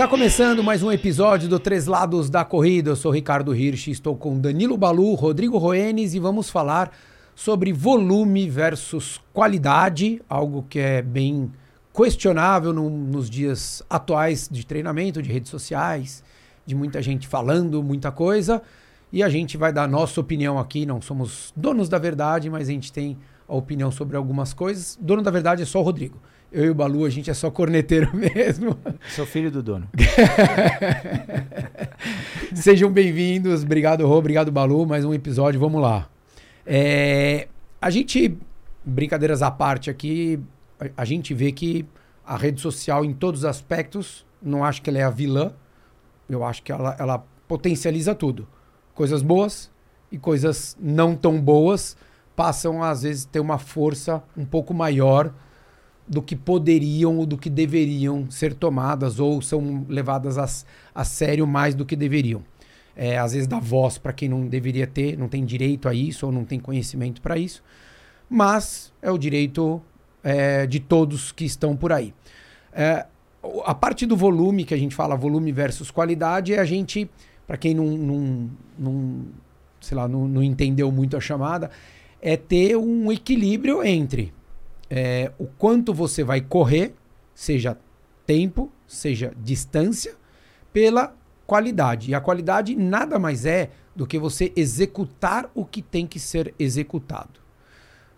Está começando mais um episódio do Três Lados da Corrida. Eu sou Ricardo Hirsch, estou com Danilo Balu, Rodrigo Roenes e vamos falar sobre volume versus qualidade, algo que é bem questionável no, nos dias atuais de treinamento, de redes sociais, de muita gente falando muita coisa. E a gente vai dar a nossa opinião aqui. Não somos donos da verdade, mas a gente tem a opinião sobre algumas coisas. Dono da verdade é só o Rodrigo. Eu e o Balu, a gente é só corneteiro mesmo. Sou filho do dono. Sejam bem-vindos. Obrigado, Rô. Obrigado, Balu. Mais um episódio. Vamos lá. É, a gente, brincadeiras à parte aqui, a, a, gente vê que a rede social, em todos os aspectos, não acho que ela é a vilã. Eu acho que ela, ela potencializa tudo. Coisas boas e coisas não tão boas passam, às vezes, ter uma força um pouco maior do que poderiam ou do que deveriam ser tomadas ou são levadas a, a sério mais do que deveriam. É, às vezes dá voz para quem não deveria ter, não tem direito a isso ou não tem conhecimento para isso, mas é o direito é, de todos que estão por aí. É, a parte do volume que a gente fala, volume versus qualidade, é a gente, para quem não, não, não, sei lá, não, não entendeu muito a chamada, é ter um equilíbrio entre é, o quanto você vai correr, seja tempo, seja distância, pela qualidade. E a qualidade nada mais é do que você executar o que tem que ser executado.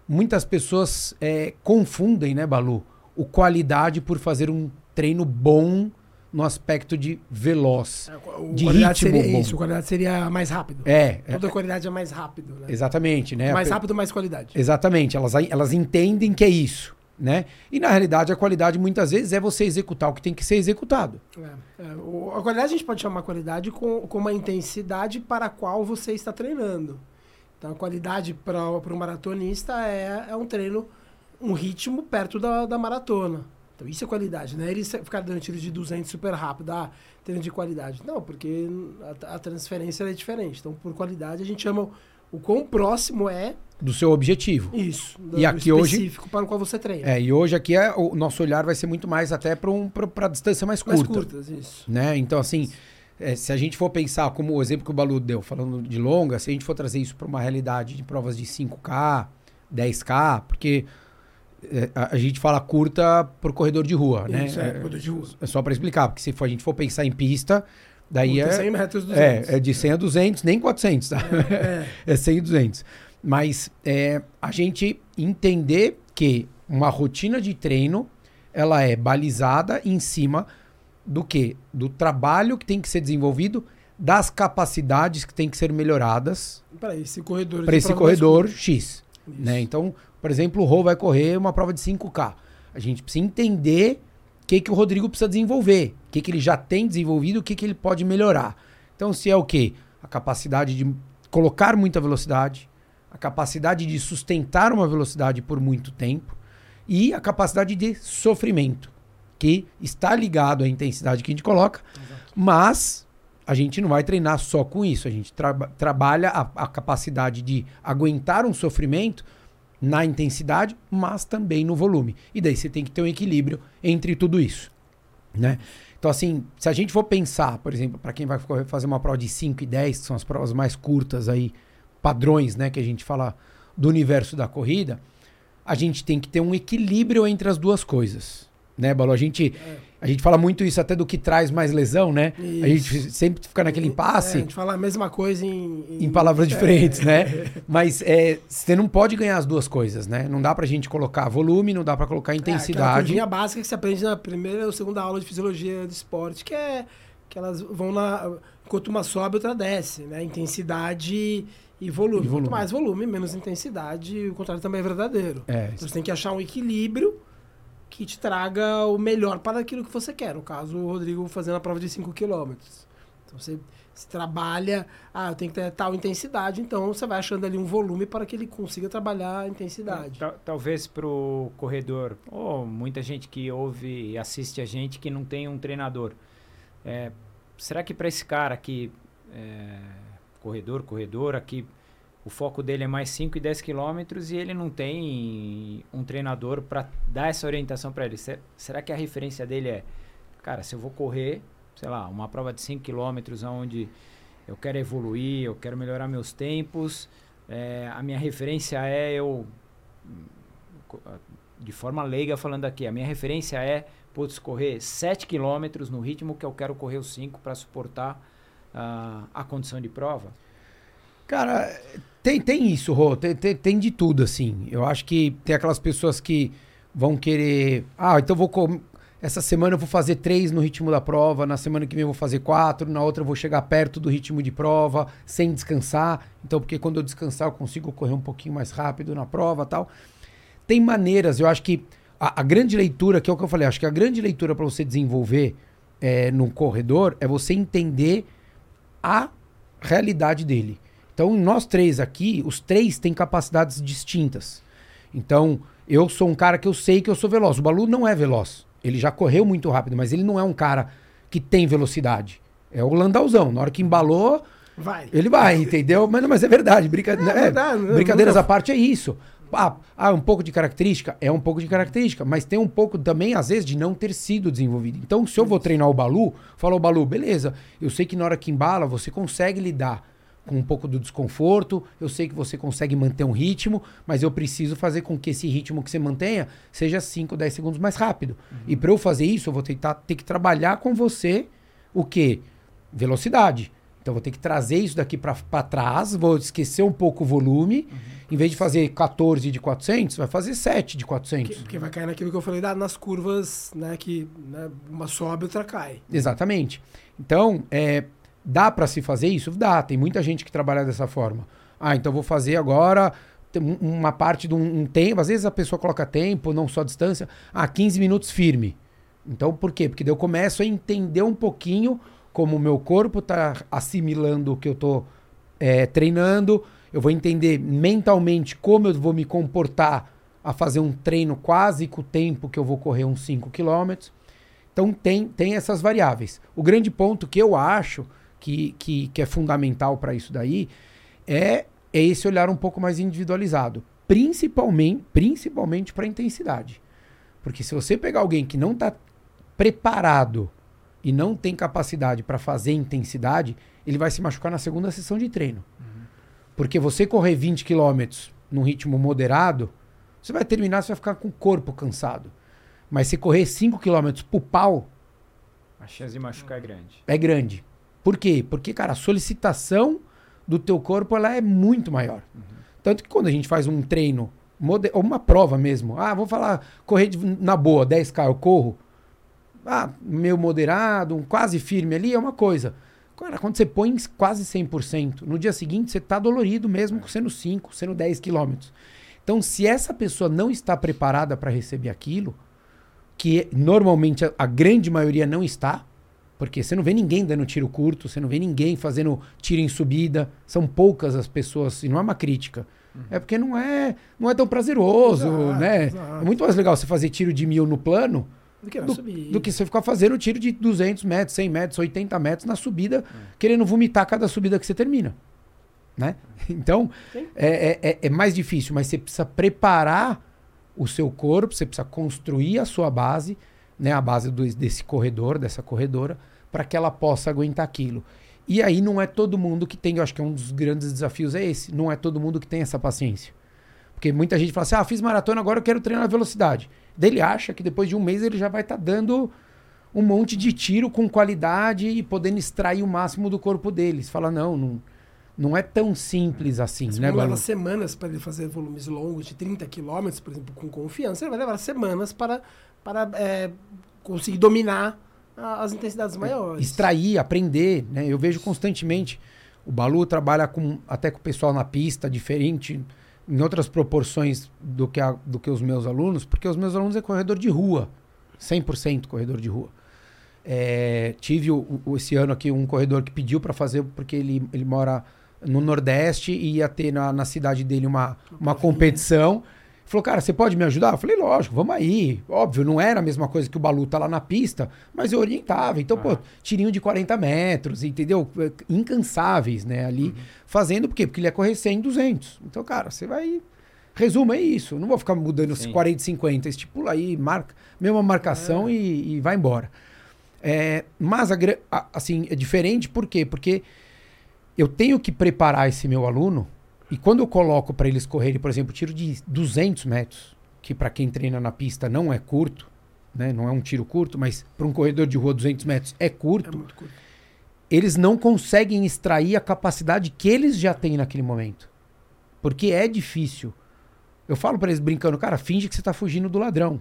Muitas pessoas é, confundem, né, Balu, o qualidade por fazer um treino bom no aspecto de veloz. É, o de ritmo seria bom. isso, qualidade seria mais rápido. É. Toda é, qualidade é mais rápido, né? Exatamente, né? Mais rápido, mais qualidade. Exatamente, elas, elas entendem que é isso. Né? E na realidade a qualidade muitas vezes é você executar o que tem que ser executado. É, é, o, a qualidade a gente pode chamar qualidade com, com uma intensidade para a qual você está treinando. Então a qualidade para o maratonista é, é um treino, um ritmo perto da, da maratona. Então isso é qualidade, né? Eles ficaram dando tiro de 200 super rápido, ah, treino de qualidade. Não, porque a, a transferência é diferente. Então por qualidade a gente chama o quão próximo é do seu objetivo. Isso. Do, e aqui específico hoje para o qual você treina. É, e hoje aqui é, o nosso olhar vai ser muito mais até para um, a distância mais curta. Mais curtas, isso. Né? Então assim, é, se a gente for pensar como o exemplo que o Balu deu, falando de longa, se a gente for trazer isso para uma realidade de provas de 5K, 10K, porque é, a, a, gente fala curta por corredor de rua, né? Isso, é, é, corredor de rua. É só para explicar, porque se for, a gente for pensar em pista, daí é... 100 metros, 200. É, é de 100 a 200, nem 400, tá? É, é. é 100 e 200. Mas é, a gente entender que uma rotina de treino, ela é balizada em cima do que? Do trabalho que tem que ser desenvolvido, das capacidades que tem que ser melhoradas. Para esse corredor. Para esse corredor X. Né? Então, por exemplo, o Rô vai correr uma prova de 5K. A gente precisa entender o que, que o Rodrigo precisa desenvolver, o que, que ele já tem desenvolvido, o que, que ele pode melhorar. Então, se é o quê? A capacidade de colocar muita velocidade, a capacidade de sustentar uma velocidade por muito tempo e a capacidade de sofrimento, que está ligado à intensidade que a gente coloca, Exato. mas a gente não vai treinar só com isso. A gente tra trabalha a, a capacidade de aguentar um sofrimento na intensidade, mas também no volume. E daí você tem que ter um equilíbrio entre tudo isso, né? Então, assim, se a gente for pensar, por exemplo, para quem vai fazer uma prova de 5 e 10, que são as provas mais curtas aí, padrões, né, que a gente fala do universo da corrida, a gente tem que ter um equilíbrio entre as duas coisas, né, Balu? A gente... É a gente fala muito isso até do que traz mais lesão, né? Isso. A gente sempre fica naquele impasse. É, a gente fala a mesma coisa em... Em, em palavras é. diferentes, né? Mas é, você não pode ganhar as duas coisas, né? Não dá pra gente colocar volume, não dá pra colocar intensidade. É, a básica que você aprende na primeira ou segunda aula de fisiologia do esporte, que é que elas vão na... Enquanto uma sobe, outra desce, né? Intensidade e volume. e volume. Quanto mais volume, menos intensidade. O contrário também é verdadeiro. É. Então você tem que achar um equilíbrio que te traga o melhor para aquilo que você quer. No caso, o Rodrigo fazendo a prova de 5 km. Então você, você, trabalha, ah, eu tenho que ter tal intensidade, então você vai achando ali um volume para que ele consiga trabalhar a intensidade. Talvez para o corredor, ou muita gente que ouve e assiste a gente que não tem um treinador. É, será que para esse cara aqui, é, corredor, corredora, que o foco dele é mais 5 e 10 quilômetros e ele não tem um treinador para dar essa orientação para ele. Será que a referência dele é, cara, se eu vou correr, sei lá, uma prova de 5 km onde eu quero evoluir, eu quero melhorar meus tempos, é, a minha referência é eu de forma leiga falando aqui, a minha referência é putz, correr 7 km no ritmo que eu quero correr os 5 para suportar uh, a condição de prova? Cara, tem, tem isso, Rô, tem, tem, tem, de tudo, assim. Eu acho que tem aquelas pessoas que vão querer. Ah, então vou. Com... Essa semana eu vou fazer três no ritmo da prova, na semana que vem eu vou fazer quatro, na outra eu vou chegar perto do ritmo de prova, sem descansar. Então, porque quando eu descansar eu consigo correr um pouquinho mais rápido na prova tal. Tem maneiras, eu acho que a, a, grande leitura, que é o que eu falei, acho que a grande leitura para você desenvolver é, num corredor é você entender a realidade dele. Então, nós três aqui, os três têm capacidades distintas. Então, eu sou um cara que eu sei que eu sou veloz. O Balu não é veloz. Ele já correu muito rápido, mas ele não é um cara que tem velocidade. É o Landauzão. Na hora que embalou, vai. ele vai, entendeu? Mas, mas é verdade. Brinca... É, é verdade brincadeiras à parte é isso. Ah, ah, um pouco de característica? É um pouco de característica, mas tem um pouco também, às vezes, de não ter sido desenvolvido. Então, se eu vou treinar o Balu, falo, Balu, beleza, eu sei que na hora que embala, você consegue lidar com um pouco do desconforto, eu sei que você consegue manter um ritmo, mas eu preciso fazer com que esse ritmo que você mantenha seja 5, 10 segundos mais rápido. Uhum. E para eu fazer isso, eu vou tentar ter que trabalhar com você o quê? Velocidade. Então, vou ter que trazer isso daqui para trás, vou esquecer um pouco o volume. Uhum. Em vez de fazer 14 de 400, vai fazer 7 de 400. Porque vai cair naquilo que eu falei nas curvas, né? Que né, uma sobe, outra cai. Exatamente. Então, é, dá para se fazer isso? Dá. Tem muita gente que trabalha dessa forma. Ah, então vou fazer agora uma parte de um, tempo. Às vezes a pessoa coloca tempo, não só distância. Ah, 15 minutos firme. Então, por quê? Porque eu começo a entender um pouquinho como o meu corpo está assimilando o que eu estou é, treinando. Eu vou entender mentalmente como eu vou me comportar a fazer um treino quase com o tempo que eu vou correr uns 5 km. Então tem, tem essas variáveis. O grande ponto que eu acho que, que, que é fundamental para isso daí é, é esse olhar um pouco mais individualizado. Principalmente, principalmente para intensidade. Porque se você pegar alguém que não está preparado e não tem capacidade para fazer intensidade, ele vai se machucar na segunda sessão de treino. Uhum. Porque você correr 20 km num ritmo moderado, você vai terminar, você vai ficar com o corpo cansado. Mas se correr 5 km pro pau. A chance de machucar é grande. É grande. Por quê? Porque, cara, a solicitação do teu corpo ela é muito maior. Uhum. Tanto que quando a gente faz um treino, ou uma prova mesmo, ah, vou falar, correr de, na boa, 10K eu corro, ah, meio moderado, um quase firme ali, é uma coisa. Cara, quando você põe quase 100%, no dia seguinte você está dolorido mesmo sendo 5, sendo 10 quilômetros. Então, se essa pessoa não está preparada para receber aquilo, que normalmente a, a, grande maioria não está, porque você não vê ninguém dando tiro curto, você não vê ninguém fazendo tiro em subida, são poucas as pessoas, e não é uma crítica. Uhum. É porque não é, não é tão prazeroso, exato, né? Exato. É muito mais legal você fazer tiro de mil no plano do que, do, do que você ficar fazendo tiro de 200 metros, 100 metros, 80 metros na subida, é. querendo vomitar cada subida que você termina. Né? Então, é, é, é, mais difícil, mas você precisa preparar o seu corpo, você precisa construir a sua base, né, a base do, desse corredor, dessa corredora, para que ela possa aguentar aquilo. E aí não é todo mundo que tem, eu acho que é um dos grandes desafios é esse, não é todo mundo que tem essa paciência. Porque muita gente fala assim: "Ah, fiz maratona, agora eu quero treinar velocidade". Daí ele acha que depois de um mês ele já vai estar tá dando um monte de tiro com qualidade e podendo extrair o máximo do corpo deles. Fala, não, não, não é tão simples assim, Mas né, leva semanas para ele fazer volumes longos de 30 quilômetros, por exemplo, com confiança. Ele vai levar semanas para, para é, conseguir dominar as intensidades maiores. Extrair, aprender, né? Eu vejo constantemente o Balu trabalha com até com o pessoal na pista diferente em outras proporções do que, a, do que os meus alunos, porque os meus alunos é corredor de rua, 100% corredor de rua. É, tive o, o, esse ano aqui um corredor que pediu para fazer, porque ele, ele mora no Nordeste e ia ter na, na cidade dele uma, uma competição. Falou, cara, você pode me ajudar? Eu falei, lógico, vamos aí. Óbvio, não era a mesma coisa que o Balu tá lá na pista, mas eu orientava. Então, ah. pô, tirinho de 40 metros, entendeu? Incansáveis, né? Ali, uhum. fazendo, por quê? Porque ele ia correr 100, 200. Então, cara, você vai... Resumo, é isso. Não vou ficar mudando os 40 e 50. Estipula aí, marca, mesma marcação é. e, e vai embora. É, mas, a a- assim, é diferente por quê? Porque eu tenho que preparar esse meu aluno e quando eu coloco para eles correrem, por exemplo, tiro de 200 metros, que para quem treina na pista não é curto, né? não é um tiro curto, mas para um corredor de rua 200 metros é curto, É curto. eles não conseguem extrair a capacidade que eles já têm naquele momento. Porque é difícil. Eu falo para eles brincando, cara, finge que você tá fugindo do ladrão.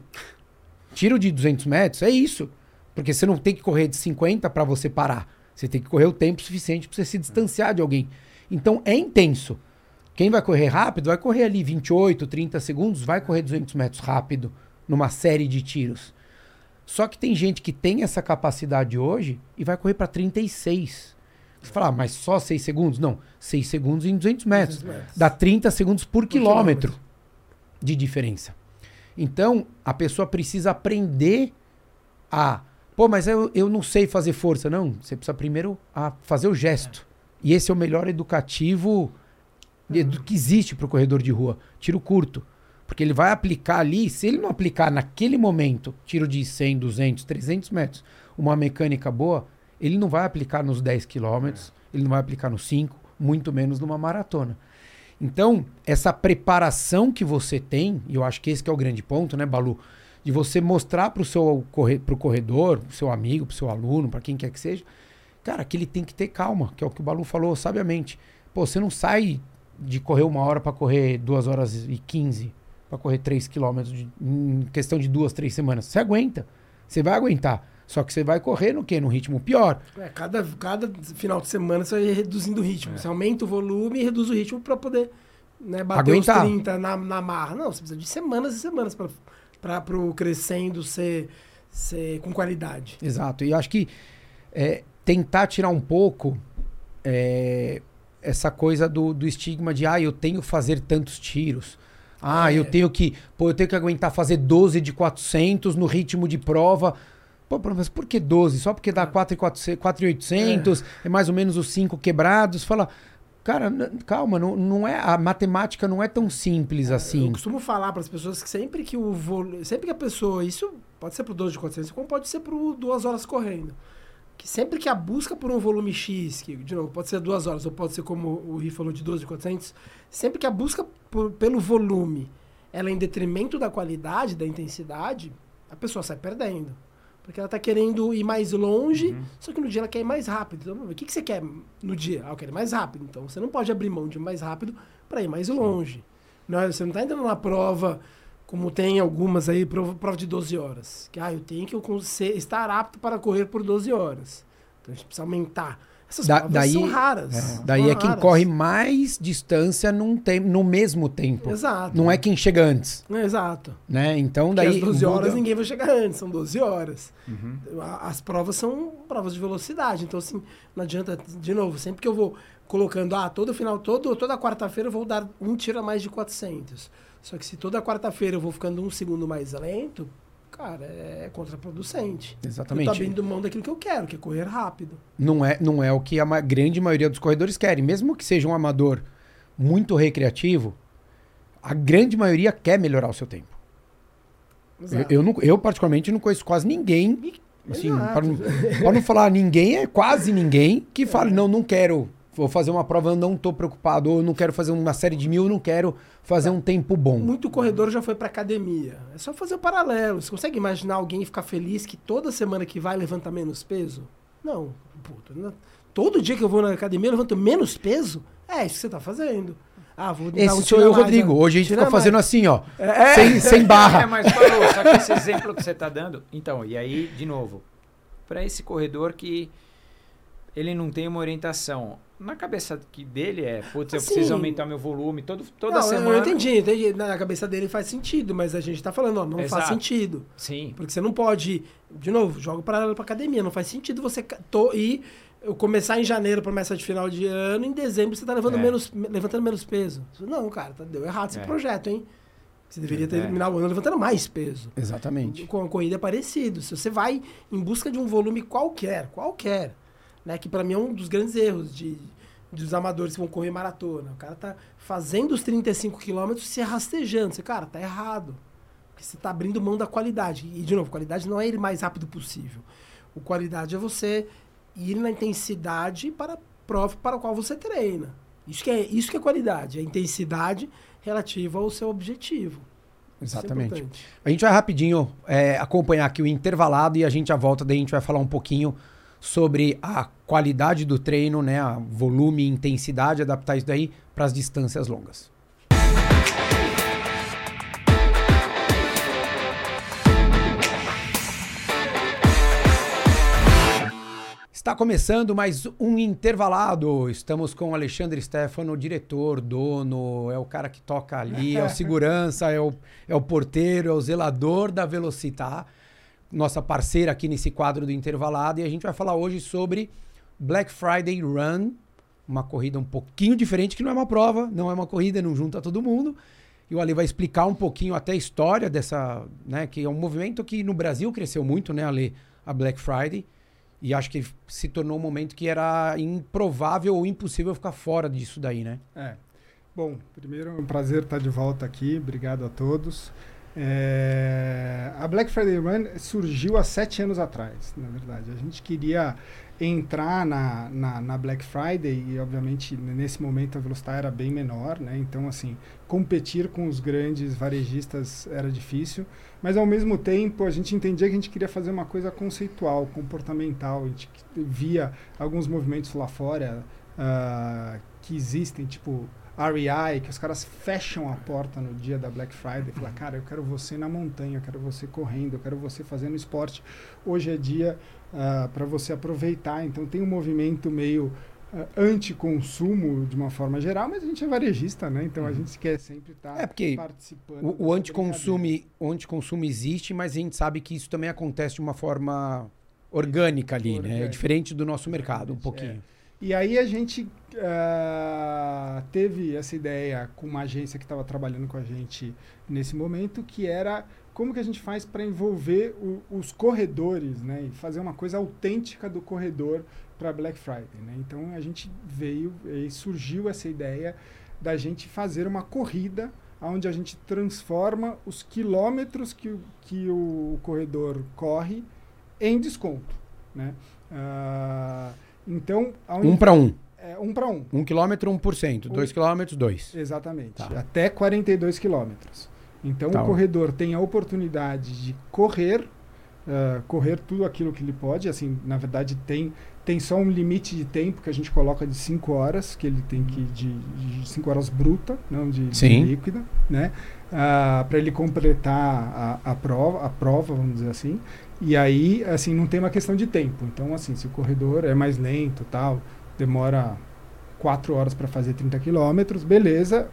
Tiro de 200 metros, é isso. Porque você não tem que correr de 50 para você parar. Você tem que correr o tempo suficiente para você se distanciar de alguém. Então é intenso. Quem vai correr rápido vai correr ali 28, 30 segundos, vai correr 200 metros rápido numa série de tiros. Só que tem gente que tem essa capacidade hoje e vai correr para 36. Você fala, ah, mas só 6 segundos? Não, 6 segundos em 200 metros. 200 metros. Dá 30 segundos por, quilômetro, quilômetro. de diferença. Então, a pessoa precisa aprender a. Pô, mas eu, eu não sei fazer força. Não, você precisa primeiro a fazer o gesto. E esse é o melhor educativo edu- que existe para o corredor de rua. Tiro curto. Porque ele vai aplicar ali, se ele não aplicar naquele momento, tiro de 100, 200, 300 metros, uma mecânica boa, ele não vai aplicar nos 10 quilômetros, ele não vai aplicar nos 5, muito menos numa maratona. Então, essa preparação que você tem, e eu acho que esse que é o grande ponto, né, Balu? De você mostrar para o seu corre pro corredor, pro seu amigo, pro seu aluno, para quem quer que seja, cara, que ele tem que ter calma, que é o que o Balu falou sabiamente. Pô, você não sai de correr uma hora para correr duas horas e 15, para correr 3 quilômetros de- em questão de duas, três semanas. Você aguenta. Você vai aguentar. Só que você vai correr no quê? No ritmo pior. É, cada, cada final de semana você vai reduzindo o É. ritmo. Você aumenta o volume e reduz o ritmo para poder né, bater Aguentar. os 30 na, na marra. Não, você precisa de semanas e semanas para o crescendo ser, ser com qualidade. Exato. E eu acho que é, tentar tirar um pouco é, essa coisa do, do estigma de, ah, eu tenho que fazer tantos tiros. Ah, É. eu tenho que, pô, eu tenho que aguentar fazer 12 de 400 no ritmo de prova. Pô, mas por que 12? Só porque dá 4,800, é. mais ou menos os 5 quebrados. Fala, cara, calma, não, não é, a matemática não é tão simples Eu assim. costumo falar para as pessoas que sempre que o sempre que a pessoa, isso pode ser pro 12 de 400, como pode ser pro duas horas correndo. Que sempre que a busca por um volume X, que de novo, pode ser duas horas ou pode ser como o Ri falou de 12 de 400, sempre que a busca por- pelo volume ela é em detrimento da qualidade, da intensidade, a pessoa sai perdendo. Porque ela tá querendo ir mais longe, só que no dia ela quer ir mais rápido. Então, o que, que você quer no dia? Ah, eu quero ir mais rápido. Então, você não pode abrir mão de ir mais rápido para ir mais longe. Não, é- você não tá entrando na prova, como tem algumas aí, prova, prova de 12 horas. Que, ah, eu tenho que con- ser- estar apto para correr por 12 horas. Então, a gente precisa aumentar. Essas Da- provas daí- são raras. É, são daí é quem raras. corre mais distância num tem, no mesmo tempo. Exato. Não é quem chega antes, É, Exato. né? Então Porque daí às 12 horas muda- ninguém vai chegar antes, são 12 horas. Uhum. A- As provas são provas de velocidade, então assim, não adianta, de novo, sempre que eu vou colocando, ah, todo final, todo, toda quarta-feira eu vou dar um tiro a mais de 400. Só que se toda quarta-feira eu vou ficando um segundo mais lento, cara, é contraproducente. Eu tô Exatamente. abrindo mão daquilo que eu quero, que é correr rápido. Não é, não é o que a ma- grande maioria dos corredores querem. Mesmo que seja um amador muito recreativo, a grande maioria quer melhorar o seu tempo. Eu, eu, não- eu, particularmente, não conheço quase ninguém, assim, para não, pra não falar ninguém, é quase ninguém, que fala, não, não quero, vou fazer uma prova, eu não tô preocupado, ou eu não quero fazer uma série de mil, eu não quero fazer um tempo bom. Muito corredor já foi pra academia. É só fazer o paralelo. Você consegue imaginar alguém ficar feliz que toda semana que vai levanta menos peso? Não. Puta, não- todo dia que eu vou na academia eu levanto menos peso? É isso que você tá fazendo. Ah, vou dar Esse um sou eu, mais, Rodrigo. né? Hoje a gente Tira fica fazendo mais. assim, ó, É. sem, sem É, barra. mas falou, só que esse exemplo que você está dando. Então, e aí, de novo, para esse corredor que ele não tem uma orientação. Na cabeça que dele é, putz, eu Assim, preciso aumentar meu volume todo, toda Não, semana. Eu entendi, entendi. Na cabeça dele faz sentido, mas a gente tá falando, ó, não faz Exato. sentido. Sim. Porque você não pode, de novo, joga paralelo pra academia. Não faz sentido você to- ir, eu começar em janeiro, promessa de final de ano, em dezembro você tá levando É. menos, me- levantando menos peso. Não, cara, tá- deu errado esse É. projeto, hein? Você deveria É. terminar o ano levantando mais peso. Exatamente. Com a corrida é parecido. Se você vai em busca de um volume qualquer, qualquer, né? Que pra mim é um dos grandes erros de, dos amadores que vão correr maratona. O cara tá fazendo os 35 quilômetros se rastejando. Você, cara, tá errado. Porque você tá abrindo mão da qualidade. E, de novo, qualidade não é ir mais rápido possível. O qualidade é você ir na intensidade para a prova para a qual você treina. Isso que é, isso que é qualidade, a intensidade relativa ao seu objetivo. É Exatamente. importante. A gente vai rapidinho é, acompanhar aqui o intervalado e a gente já volta, daí a gente vai falar um pouquinho sobre a qualidade do treino, né? A volume, intensidade, adaptar isso daí para as distâncias longas. Está começando mais um intervalado. Estamos com o Alexandre Stefano, diretor, dono, é o cara que toca ali, é o segurança, é o, é o porteiro, é o zelador da Velocitar, nossa parceira aqui nesse quadro do intervalado. E a gente vai falar hoje sobre Black Friday Run, uma corrida um pouquinho diferente, que não é uma prova, não é uma corrida, não junta todo mundo. E o Ali vai explicar um pouquinho até a história dessa, né, que é um movimento que no Brasil cresceu muito, né, Ali, a Black Friday. E acho que se tornou um momento que era improvável ou impossível ficar fora disso daí, né? É. Bom, primeiro é um prazer estar de volta aqui. Obrigado a todos. É, A Black Friday Run surgiu há sete anos atrás, na verdade. A gente queria entrar na, na, na Black Friday e, obviamente, nesse momento a velocidade era bem menor, né? Então, assim, competir com os grandes varejistas era difícil. Mas, ao mesmo tempo, a gente entendia que a gente queria fazer uma coisa conceitual, comportamental. A gente via alguns movimentos lá fora ah, que existem, tipo REI, que os caras fecham a porta no dia da Black Friday e falam, cara, eu quero você na montanha, eu quero você correndo, eu quero você fazendo esporte. Hoje é dia para você aproveitar. Então tem um movimento meio uh, anti-consumo de uma forma geral, mas a gente é varejista, né? Então a Uhum. gente quer sempre estar É, porque participando. O, o anticonsumo, o anticonsumo existe, mas a gente sabe que isso também acontece de uma forma orgânica ali, né? É Orgânica. diferente do nosso mercado, um pouquinho. E aí a gente ah, teve essa ideia com uma agência que estava trabalhando com a gente nesse momento, que era como que a gente faz para envolver o- os corredores, né? E fazer uma coisa autêntica do corredor para Black Friday, né? Então a gente veio e surgiu essa ideia da gente fazer uma corrida onde a gente transforma os quilômetros que, que o corredor corre em desconto, né? Ah, então, Um para um. é, um para um. Um quilômetro, um por cento. Um- Dois quilômetros, dois. Exatamente. Tá. Até 42 quilômetros. Então Tá. o corredor tem a oportunidade de correr, ah, correr tudo aquilo que ele pode. Assim, na verdade, tem, tem só um limite de tempo que a gente coloca de 5 horas, que ele tem que de 5 horas bruta, não de, de líquida, né? para ele completar a, a prova, a prova, vamos dizer assim. E aí, assim, não tem uma questão de tempo. Então, assim, se o corredor é mais lento, tal, demora 4 horas para fazer 30 quilômetros, beleza.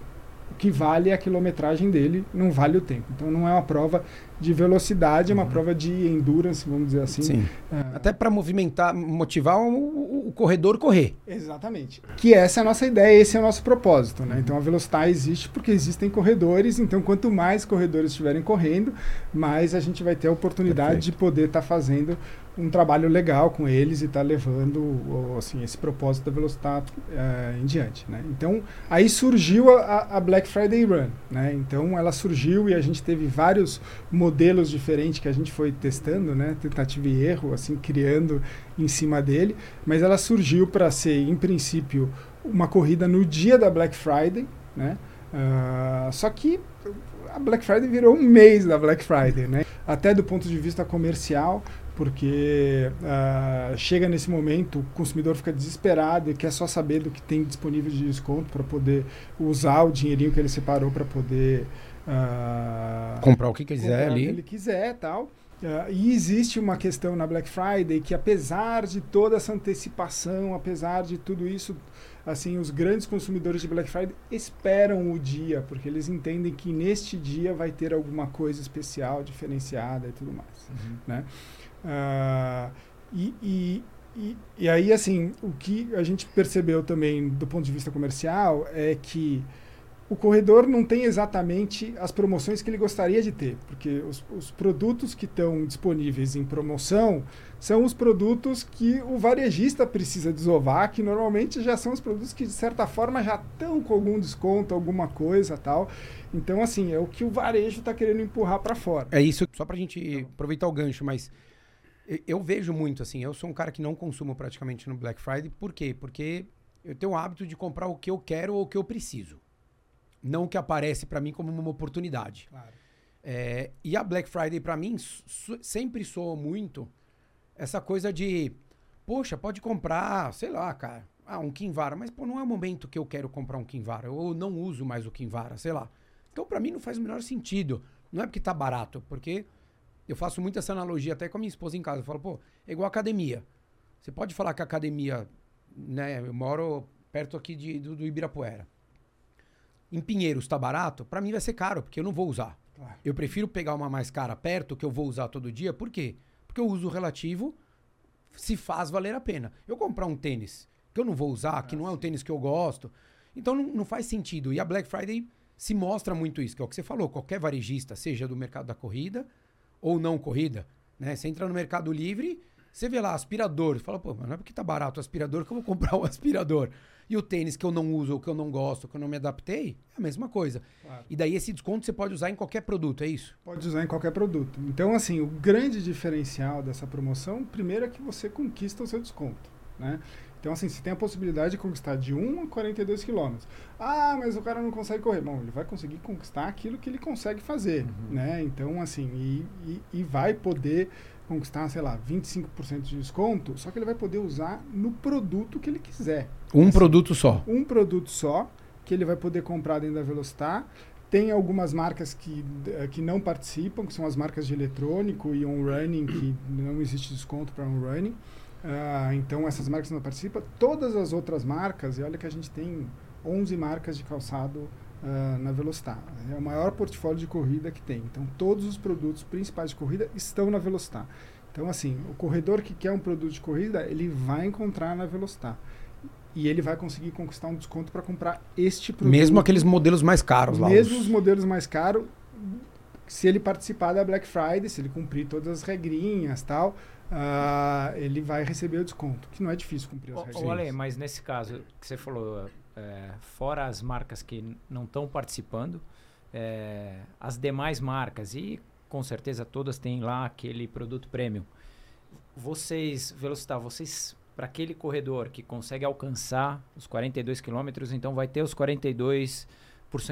O que vale é a quilometragem dele, não vale o tempo. Então não é uma prova de velocidade, é uma prova de endurance, vamos dizer assim. Sim. Ah, Até para movimentar, motivar o, o- o corredor correr. Exatamente. Que essa é a nossa ideia, esse é o nosso propósito. Né? Então a Velocitar existe porque existem corredores, então quanto mais corredores estiverem correndo, mais a gente vai ter a oportunidade Perfeito. de poder estar fazendo um trabalho legal com eles e estar levando o- assim, esse propósito da Velocitar eh, em diante. Né? Então aí surgiu a, a Black Friday Run. Né? Então ela surgiu e a gente teve vários modelos diferentes que a gente foi testando, né? tentativa e erro, assim, criando em cima dele, mas ela surgiu para ser, em princípio, uma corrida no dia da Black Friday, né? Ah, só que a Black Friday virou um mês da Black Friday, né? Até do ponto de vista comercial, porque ah, chega nesse momento, o consumidor fica desesperado e quer só saber do que tem disponível de desconto para poder usar o dinheirinho que ele separou para poder ah, Comprar o que quiser comprar o que ali. ele quiser tal. Ah, e existe uma questão na Black Friday que apesar de toda essa antecipação, apesar de tudo isso, assim, os grandes consumidores de Black Friday esperam o dia, porque eles entendem que neste dia vai ter alguma coisa especial, diferenciada e tudo mais, né? Ah, e, e, e, e aí, assim, o que a gente percebeu também do ponto de vista comercial é que o corredor não tem exatamente as promoções que ele gostaria de ter, porque os, os produtos que estão disponíveis em promoção são os produtos que o varejista precisa desovar, que normalmente já são os produtos que, de certa forma, já estão com algum desconto, alguma coisa tal. Então, assim, é o que o varejo está querendo empurrar para fora. É isso, só pra gente aproveitar o gancho, mas eu vejo muito, assim, eu sou um cara que não consumo praticamente no Black Friday. Por quê? Porque eu tenho o hábito de comprar o que eu quero ou o que eu preciso. Não o que aparece para mim como uma oportunidade. Claro. É, e a Black Friday, para mim, sempre soou muito essa coisa de, poxa, pode comprar, sei lá, cara, ah, um Kinvara, mas pô, não é o momento que eu quero comprar um Kinvara, ou eu não uso mais o Kinvara, sei lá. Então, para mim, não faz o menor sentido. Não é porque tá barato, porque eu faço muito essa analogia até com a minha esposa em casa. Eu falo, pô, é igual academia. Você pode falar que a academia, né, eu moro perto aqui de, do, do Ibirapuera. Em Pinheiros tá barato, para mim vai ser caro, porque eu não vou usar. Claro. Eu prefiro pegar uma mais cara perto, que eu vou usar todo dia. Por quê? Porque o uso relativo se faz valer a pena. Eu comprar um tênis que eu não vou usar, que não é um tênis que eu gosto, então não, não faz sentido. E a Black Friday se mostra muito isso, que é o que você falou. Qualquer varejista, seja do mercado da corrida ou não corrida, né? Você entra no Mercado Livre, você vê lá aspirador, fala, pô, mas não é porque tá barato o aspirador que eu vou comprar o aspirador. E o tênis que eu não uso, ou que eu não gosto, que eu não me adaptei, é a mesma coisa. Claro. E daí esse desconto você pode usar em qualquer produto, é isso? Pode usar em qualquer produto. Então, assim, o grande diferencial dessa promoção, primeiro é que você conquista o seu desconto, né? Então, assim, você tem a possibilidade de conquistar de 1 a 42 quilômetros. Ah, mas o cara não consegue correr. Bom, ele vai conseguir conquistar aquilo que ele consegue fazer, né? Então, assim, e, e, e vai poder conquistar, sei lá, 25% de desconto, só que ele vai poder usar no produto que ele quiser. Um produto só. um produto só que ele vai poder comprar dentro da Velocitar. Tem algumas marcas que, eh, que não participam, que são as marcas de eletrônico e on-running, que não existe desconto para on-running. Ah, então essas marcas não participam. Todas as outras marcas, e olha que a gente tem 11 marcas de calçado ah, na Velocitar. É o maior portfólio de corrida que tem. Então todos os produtos principais de corrida estão na Velocitar. Então assim, o corredor que quer um produto de corrida, ele vai encontrar na Velocitar. E ele vai conseguir conquistar um desconto para comprar este produto. Mesmo aqueles modelos mais caros lá. Mesmo os- os modelos mais caros, se ele participar da Black Friday, se ele cumprir todas as regrinhas tal, ah, ele vai receber o desconto. Que não é difícil cumprir as ô, Ale, mas nesse caso que você falou, é, fora as marcas que não estão participando, é, as demais marcas, e com certeza todas têm lá aquele produto premium. Vocês, Velocitar, vocês, para aquele corredor que consegue alcançar os 42 quilômetros, então vai ter os 42%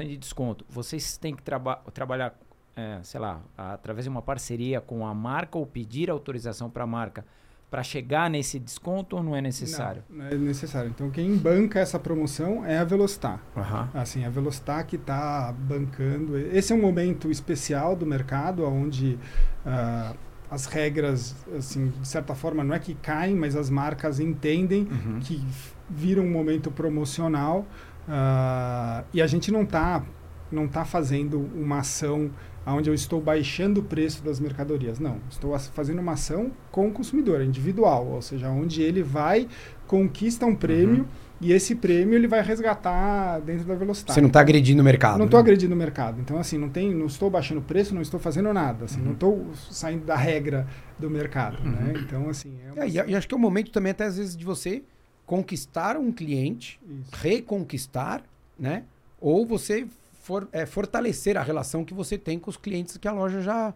de desconto. Vocês têm que traba trabalhar, é, sei lá, através de uma parceria com a marca ou pedir autorização para a marca para chegar nesse desconto ou não é necessário? Não, não é necessário. Então quem banca essa promoção é a Velocitar. Aham. Assim, a Velocitar que está bancando. Esse é um momento especial do mercado, onde ah, as regras, assim, de certa forma, não é que caem, mas as marcas entendem Uhum. que f- vira um momento promocional ah, e a gente não está não tá fazendo uma ação onde eu estou baixando o preço das mercadorias. Não, estou fazendo uma ação com o consumidor, individual, ou seja, onde ele vai, conquista um prêmio e esse prêmio ele vai resgatar dentro da velocidade. Você não está agredindo o mercado. Não estou né? agredindo o mercado. Então, assim, não, tem, não estou baixando o preço, não estou fazendo nada. Assim, Uhum. Não estou saindo da regra do mercado. Né? Então, assim... É uma É, e, acho que é o momento também, até às vezes, de você conquistar um cliente, Isso. reconquistar, né? Ou você for- é, fortalecer a relação que você tem com os clientes que a loja já,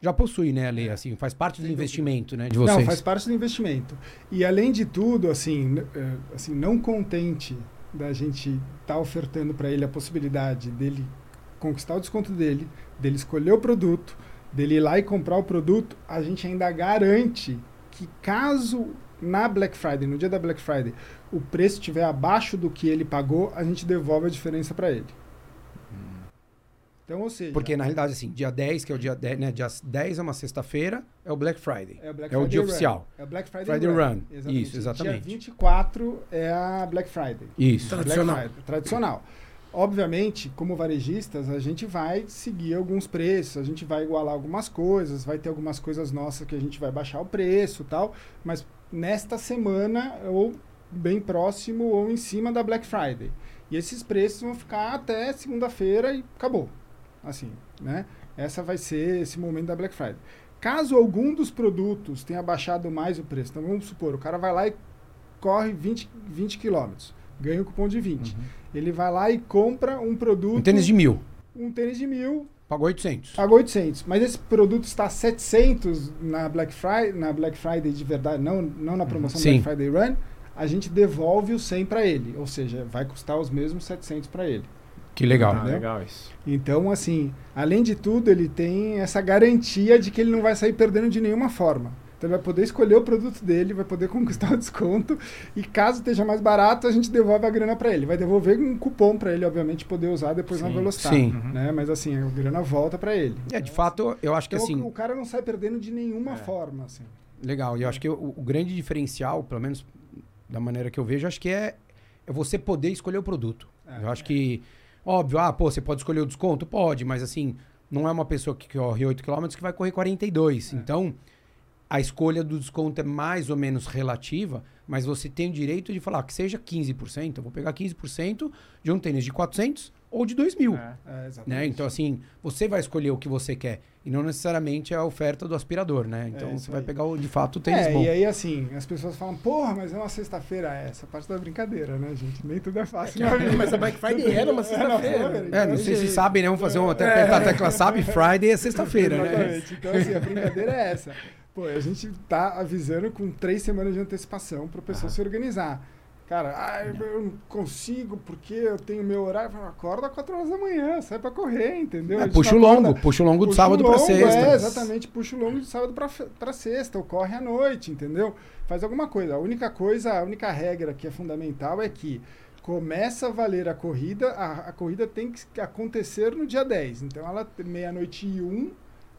já possui, né, Ale? Assim, faz parte do investimento, né, de vocês. Não, faz parte do investimento. E além de tudo, assim, eh, assim não contente da gente estar ofertando para ele a possibilidade dele conquistar o desconto dele, dele escolher o produto, dele ir lá e comprar o produto, a gente ainda garante que caso na Black Friday, no dia da Black Friday, o preço estiver abaixo do que ele pagou, a gente devolve a diferença para ele. Então, ou seja, Porque, na realidade, assim, dia 10, que é o dia 10, né? Dia 10 é uma sexta-feira, é o Black Friday. É, o Black É o Friday dia Run. oficial. É o Black Friday, Friday Run. Run. Exatamente. Isso, exatamente. Dia 24 é a Black Friday. Isso. Tradicional. Friday, tradicional. Obviamente, como varejistas, a gente vai seguir alguns preços, a gente vai igualar algumas coisas, vai ter algumas coisas nossas que a gente vai baixar o preço e tal, mas nesta semana, ou bem próximo, ou em cima da Black Friday. E esses preços vão ficar até segunda-feira e acabou. Assim, né? Essa vai ser esse momento da Black Friday. Caso algum dos produtos tenha baixado mais o preço, então vamos supor, o cara vai lá e corre 20, 20 quilômetros, ganha o cupom de 20. Ele vai lá e compra um produto. Um tênis de mil. Um tênis de mil Pagou 800. Pagou 800. Mas esse produto está 700 na Black Friday, na Black Friday de verdade, não, não na promoção Sim. Black Friday Run, a gente devolve o 100 para ele. Ou seja, vai custar os mesmos 700 para ele. Que legal. Ah, legal isso. Então, assim, além de tudo, ele tem essa garantia de que ele não vai sair perdendo de nenhuma forma. Então, ele vai poder escolher o produto dele, vai poder conquistar o desconto. E caso esteja mais barato, a gente devolve a grana para ele. Vai devolver um cupom para ele, obviamente, poder usar depois na Sim. velocidade. Sim. Né? Mas, assim, a grana volta para ele. É, de fato, eu acho que Então, assim. o cara não sai perdendo de nenhuma É. forma, assim. Legal. E eu acho que o, o grande diferencial, pelo menos da maneira que eu vejo, acho que é, é você poder escolher o produto. É. eu acho que, óbvio, ah, pô, você pode escolher o desconto? Pode, mas assim, não é uma pessoa que corre 8 km que vai correr 42. É. Então, a escolha do desconto é mais ou menos relativa, mas você tem o direito de falar que seja 15%. Eu vou pegar 15% de um tênis de 400 ou de 2 mil. É. É. Né? Então, assim, você vai escolher o que você quer. E não necessariamente é a oferta do aspirador, né? Então, isso você vai aí. pegar, o, de fato, o tênis é, bom. e aí assim, as pessoas falam, porra, mas é uma sexta-feira essa, parte da brincadeira, né, gente? Nem tudo é fácil. Mas a Black Friday era uma sexta-feira. É, não sei se sabem, né? Vamos fazer um, até apertar a tecla sabe, Friday é sexta-feira, né? Exatamente. Então, assim, a brincadeira é essa. Pô, a gente tá avisando com três semanas de antecipação para a pessoa se organizar. Cara, ah, eu não consigo porque eu tenho meu horário. Acorda às 4 horas da manhã, sai para correr, entendeu? É, puxa o longo, puxa o longo do Puxa o sábado pra longo, sexta. É, exatamente, puxa o longo de sábado pra sexta, ou corre à noite, entendeu? Faz alguma coisa. A única coisa, a única regra que é fundamental é que começa a valer a corrida, a, a corrida tem que acontecer no dia 10. Então, ela meia-noite e um,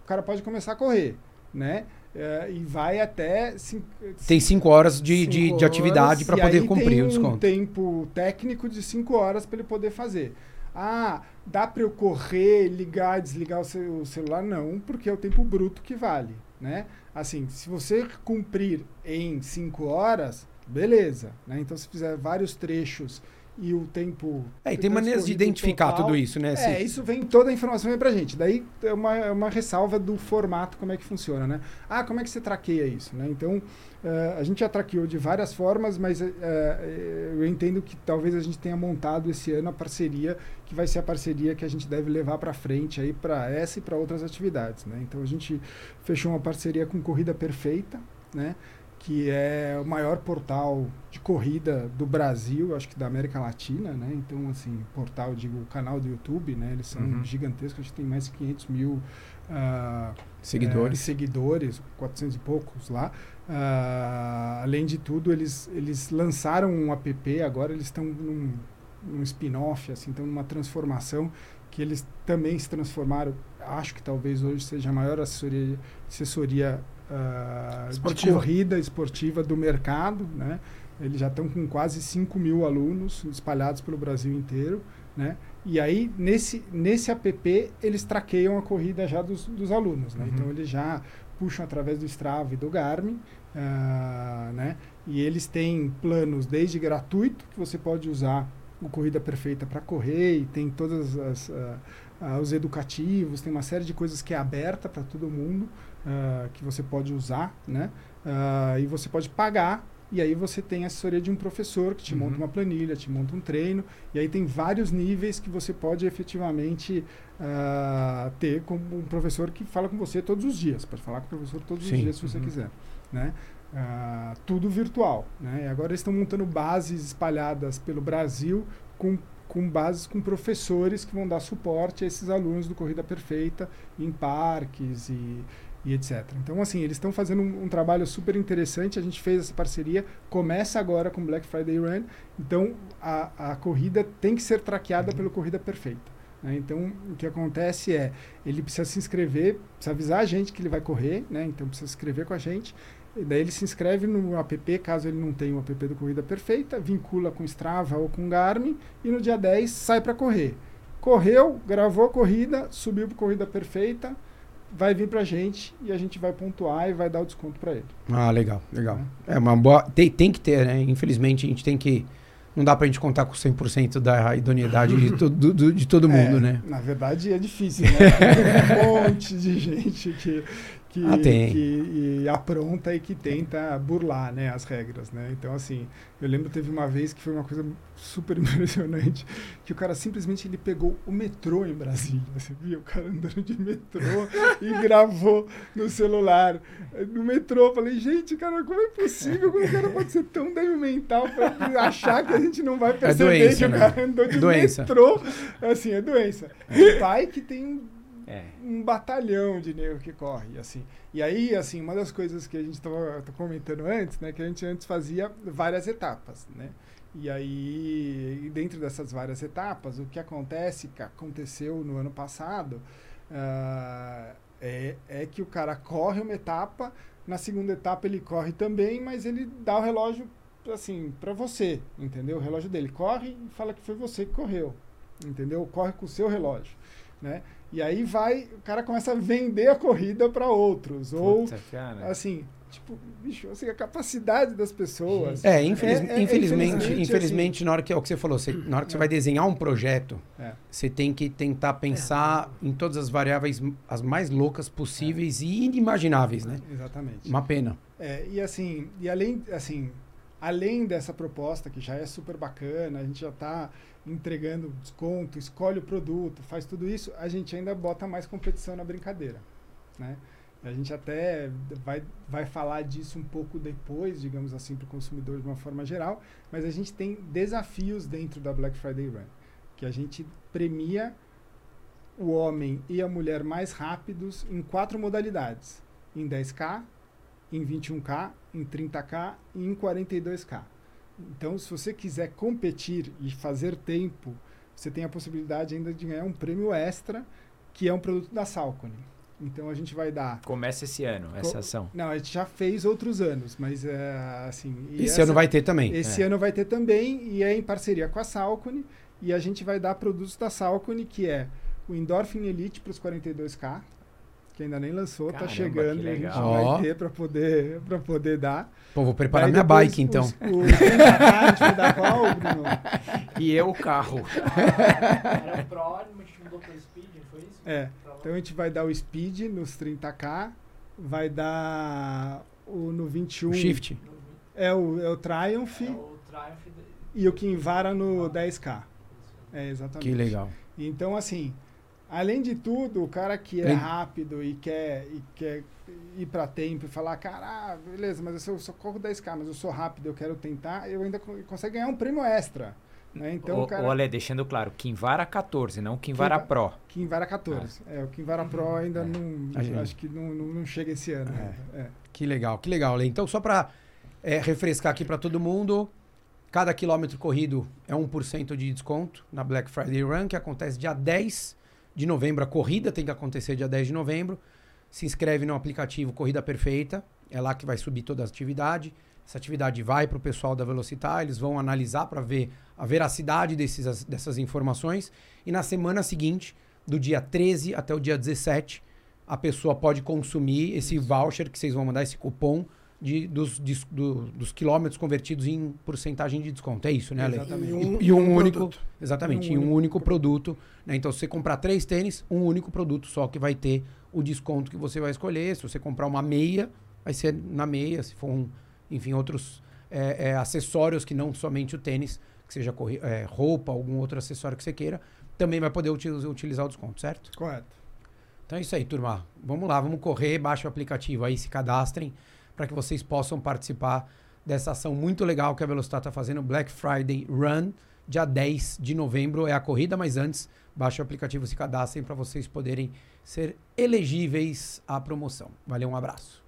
o cara pode começar a correr, né? É, e vai até... cin- Tem cinco horas de, de, cinco de atividade horas, para poder cumprir tem o um desconto. tempo técnico de 5 horas para ele poder fazer. Ah, dá para eu correr, ligar, desligar o, ce- o celular? Não, porque é o tempo bruto que vale, né? Assim, se você cumprir em 5 horas, beleza, né? Então, se fizer vários trechos e o tempo... É, e tem maneiras de identificar total, tudo isso, né? é, isso vem toda a informação aí pra gente. Daí é uma, é uma ressalva do formato, como é que funciona, né? Ah, como é que você traqueia isso, né? Então, eh, a gente já traqueou de várias formas, mas eh, eu entendo que talvez a gente tenha montado esse ano a parceria, que vai ser a parceria que a gente deve levar para frente aí para essa e para outras atividades, né? Então, a gente fechou uma parceria com Corrida Perfeita, né? Que é o maior portal de corrida do Brasil, acho que da América Latina, né? Então, assim, portal, digo, o canal do YouTube, né? Eles são Uhum. gigantescos, acho que tem mais de 500 mil ah, seguidores. é, seguidores, 400 e poucos lá. Ah, além de tudo, eles, eles lançaram um app, agora eles estão num, num spin-off, assim, estão numa transformação que eles também se transformaram. Acho que talvez hoje seja a maior assessoria, assessoria ah, de corrida esportiva do mercado, né? Eles já estão com quase 5 mil alunos espalhados pelo Brasil inteiro, né? E aí, nesse, nesse app, eles traqueiam a corrida já dos, dos alunos, né? Uhum. Então, eles já puxam através do Strava e do Garmin, ah, né? E eles têm planos desde gratuito, que você pode usar o Corrida Perfeita para correr, e tem todos as, ah, ah, os educativos, tem uma série de coisas que é aberta para todo mundo, ah, que você pode usar, né? Ah, e você pode pagar e aí você tem a assessoria de um professor que te Uhum. monta uma planilha, te monta um treino, e aí tem vários níveis que você pode efetivamente ah, ter como um professor que fala com você todos os dias. Pode falar com o professor todos Sim. os dias se você Uhum. quiser. Né? Ah, tudo virtual. Né? E agora eles estão montando bases espalhadas pelo Brasil com, com bases com professores que vão dar suporte a esses alunos do Corrida Perfeita em parques e, e etc. Então, assim, eles estão fazendo um, um trabalho super interessante. A gente fez essa parceria, começa agora com Black Friday Run. Então, a, a corrida tem que ser traqueada pelo Corrida Perfeita. né? Então, o que acontece é, ele precisa se inscrever, precisa avisar a gente que ele vai correr, né? então precisa se inscrever com a gente. E daí ele se inscreve no app, caso ele não tenha o app do Corrida Perfeita, vincula com Strava ou com Garmin, e no dia 10 sai para correr. Correu, gravou a corrida, subiu para Corrida Perfeita, vai vir para a gente e a gente vai pontuar e vai dar o desconto para ele. Ah, legal, legal. É uma boa. Tem, tem que ter, né? Infelizmente, a gente tem que. Não dá pra gente contar com 100% da idoneidade de, to- do- do- de todo mundo, É, né? Na verdade é difícil, né? Tem um monte de gente que, que, Ah, que e apronta e que tenta burlar né, as regras. Né? Então, assim, eu lembro teve uma vez que foi uma coisa super impressionante, que o cara simplesmente ele pegou o metrô em Brasília. Você viu o cara andando de metrô e gravou no celular. No metrô, eu falei, gente, cara, como é possível que o cara pode ser tão débil mental pra achar que a gente não vai perceber doença, que o né? cara andou de Doença. metrô? Assim, é doença. E pai que tem É. um batalhão de negro que corre, assim. E aí, assim, uma das coisas que a gente estava comentando antes, né, que a gente antes fazia várias etapas, né? E aí, dentro dessas várias etapas, o que acontece, que aconteceu no ano passado, ah, é, é que o cara corre uma etapa, na segunda etapa ele corre também, mas ele dá o relógio, assim, para você, entendeu? O relógio dele corre e fala que foi você que correu, entendeu? Corre com o seu relógio, né? E aí vai, o cara começa a vender a corrida para outros. Ou, Puta, cara. assim, tipo, bicho, assim, a capacidade das pessoas. É, infeliz- É, é, infelizmente, infelizmente, infelizmente, na hora que é o que você falou, você- na hora que você vai desenhar um projeto, É. você tem que tentar pensar em todas as variáveis as mais loucas possíveis e inimagináveis, né? Exatamente. Uma pena. É, e assim, e além, assim, além dessa proposta que já é super bacana, a gente já está entregando desconto, escolhe o produto, faz tudo isso, a gente ainda bota mais competição na brincadeira, né? A gente até vai, vai falar disso um pouco depois, digamos assim, para o consumidor de uma forma geral, mas a gente tem desafios dentro da Black Friday Run, que a gente premia o homem e a mulher mais rápidos em quatro modalidades, em 10K, em 21K, em 30K e em 42K. Então, se você quiser competir e fazer tempo, você tem a possibilidade ainda de ganhar um prêmio extra, que é um produto da Salcone. Então, a gente vai dar... Começa esse ano, essa Co- ação. Não, a gente já fez outros anos, mas é assim... e Esse essa- ano vai ter também. esse É. ano vai ter também, e é em parceria com a Salcone, e a gente vai dar produtos da Salcone, que é o Endorphin Elite para os 42K, que ainda nem lançou, tá Caramba, chegando, que e a gente. Ó. vai ter para poder, pra poder dar. Pô, vou preparar Daí minha depois bike, então. Os, o 30K a gente vai dar qual, Bruno? E eu, o carro. Era o Pro, a gente mudou pro Speed, foi isso? É, então a gente vai dar o Speed nos 30K, vai dar o no 21... O shift. É o, é o Triumph É o Triumph. e o Kinvara no 10K. É, exatamente. Que legal. Então, assim, além de tudo, o cara que é rápido e quer, e quer ir para tempo e falar, cara, ah, beleza, mas eu só corro 10k, mas eu sou rápido, eu quero tentar, eu ainda co- consegue ganhar um prêmio extra. Né? Então, o, cara. o Ale, deixando claro, Kinvara 14, não Kinvara Kinva- Pro. Kinvara 14. É, o Kinvara Pro ainda É. não. Gente- Acho que não, não, não chega esse ano. É. É. Que legal, que legal, Lê. Então, só para refrescar aqui para todo mundo, cada quilômetro corrido é 1% de desconto na Black Friday Run, que acontece dia 10 de novembro. A corrida tem que acontecer dia 10 de novembro. Se inscreve no aplicativo Corrida Perfeita, é lá que vai subir toda a atividade. Essa atividade vai para o pessoal da Velocitar, eles vão analisar para ver a veracidade desses, dessas informações. E na semana seguinte, do dia 13 até o dia 17, a pessoa pode consumir esse voucher que vocês vão mandar, esse cupom de, dos, dis- do- dos quilômetros convertidos em porcentagem de desconto. É isso, né, Ale? Exatamente. E, um- e um, um único. produto. Exatamente, Um em um único único produto. né? Então, se você comprar três tênis, um único produto só que vai ter o desconto que você vai escolher. Se você comprar uma meia, vai ser na meia. Se for um, enfim, outros é, é, acessórios que não somente o tênis, que seja é, roupa, algum outro acessório que você queira, também vai poder uti- utilizar o desconto, certo? Correto. Então é isso aí, turma. Vamos lá, vamos correr, baixa o aplicativo aí, se cadastrem para que vocês possam participar dessa ação muito legal que a Velocitar está fazendo, Black Friday Run, dia 10 de novembro é a corrida, mas antes, baixa o aplicativo, se cadastrem para vocês poderem ser elegíveis à promoção. Valeu, um abraço.